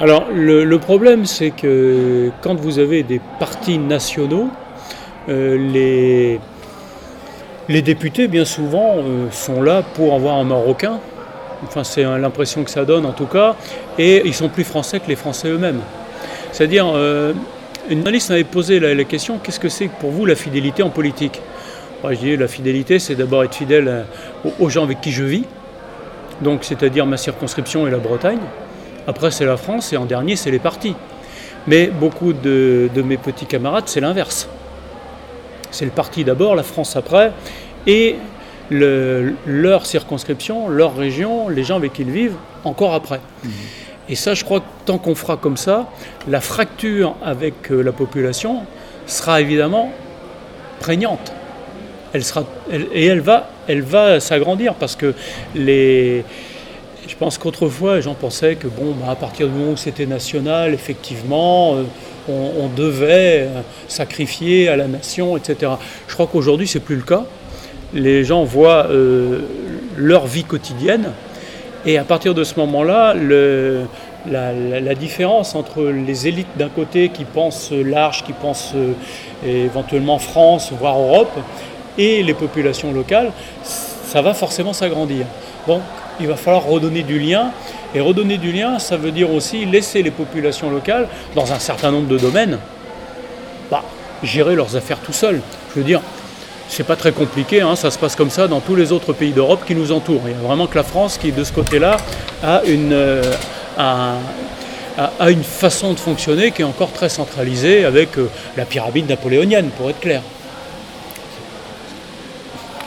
Alors le, problème, c'est que quand vous avez des partis nationaux, euh, les, députés, bien souvent, euh, sont là pour avoir un Marocain. Enfin, c'est l'impression que ça donne en tout cas. Et ils sont plus français que les Français eux-mêmes. C'est-à-dire, euh, une journaliste m'avait posé la, question qu'est-ce que c'est pour vous la fidélité en politique? Je dis la fidélité, c'est d'abord être fidèle aux gens avec qui je vis, donc c'est-à-dire ma circonscription et la Bretagne. Après, c'est la France et en dernier, c'est les partis. Mais beaucoup de, mes petits camarades, c'est l'inverse. C'est le parti d'abord, la France après, et leur circonscription, leur région, les gens avec qui ils vivent, encore après. Mmh. Et ça, je crois que tant qu'on fera comme ça, la fracture avec euh, la population sera évidemment prégnante. Elle sera, et elle va, elle va s'agrandir parce que les, je pense qu'autrefois, les gens pensaient que, bon, bah, à partir du moment où c'était national, effectivement, euh, on, devait euh, sacrifier à la nation, etc. Je crois qu'aujourd'hui, c'est plus le cas. Les gens voient euh, leur vie quotidienne, et à partir de ce moment-là, la, différence entre les élites d'un côté qui pensent large, qui pensent éventuellement France, voire Europe, et les populations locales, ça va forcément s'agrandir. Il va falloir redonner du lien. Et redonner du lien, ça veut dire aussi laisser les populations locales, dans un certain nombre de domaines, bah, gérer leurs affaires tout seuls. Je veux dire, c'est pas très compliqué, hein, ça se passe comme ça dans tous les autres pays d'Europe qui nous entourent. Il y a vraiment que la France qui, de ce côté-là, a une, euh, façon de fonctionner qui est encore très centralisée avec euh, la pyramide napoléonienne, pour être clair.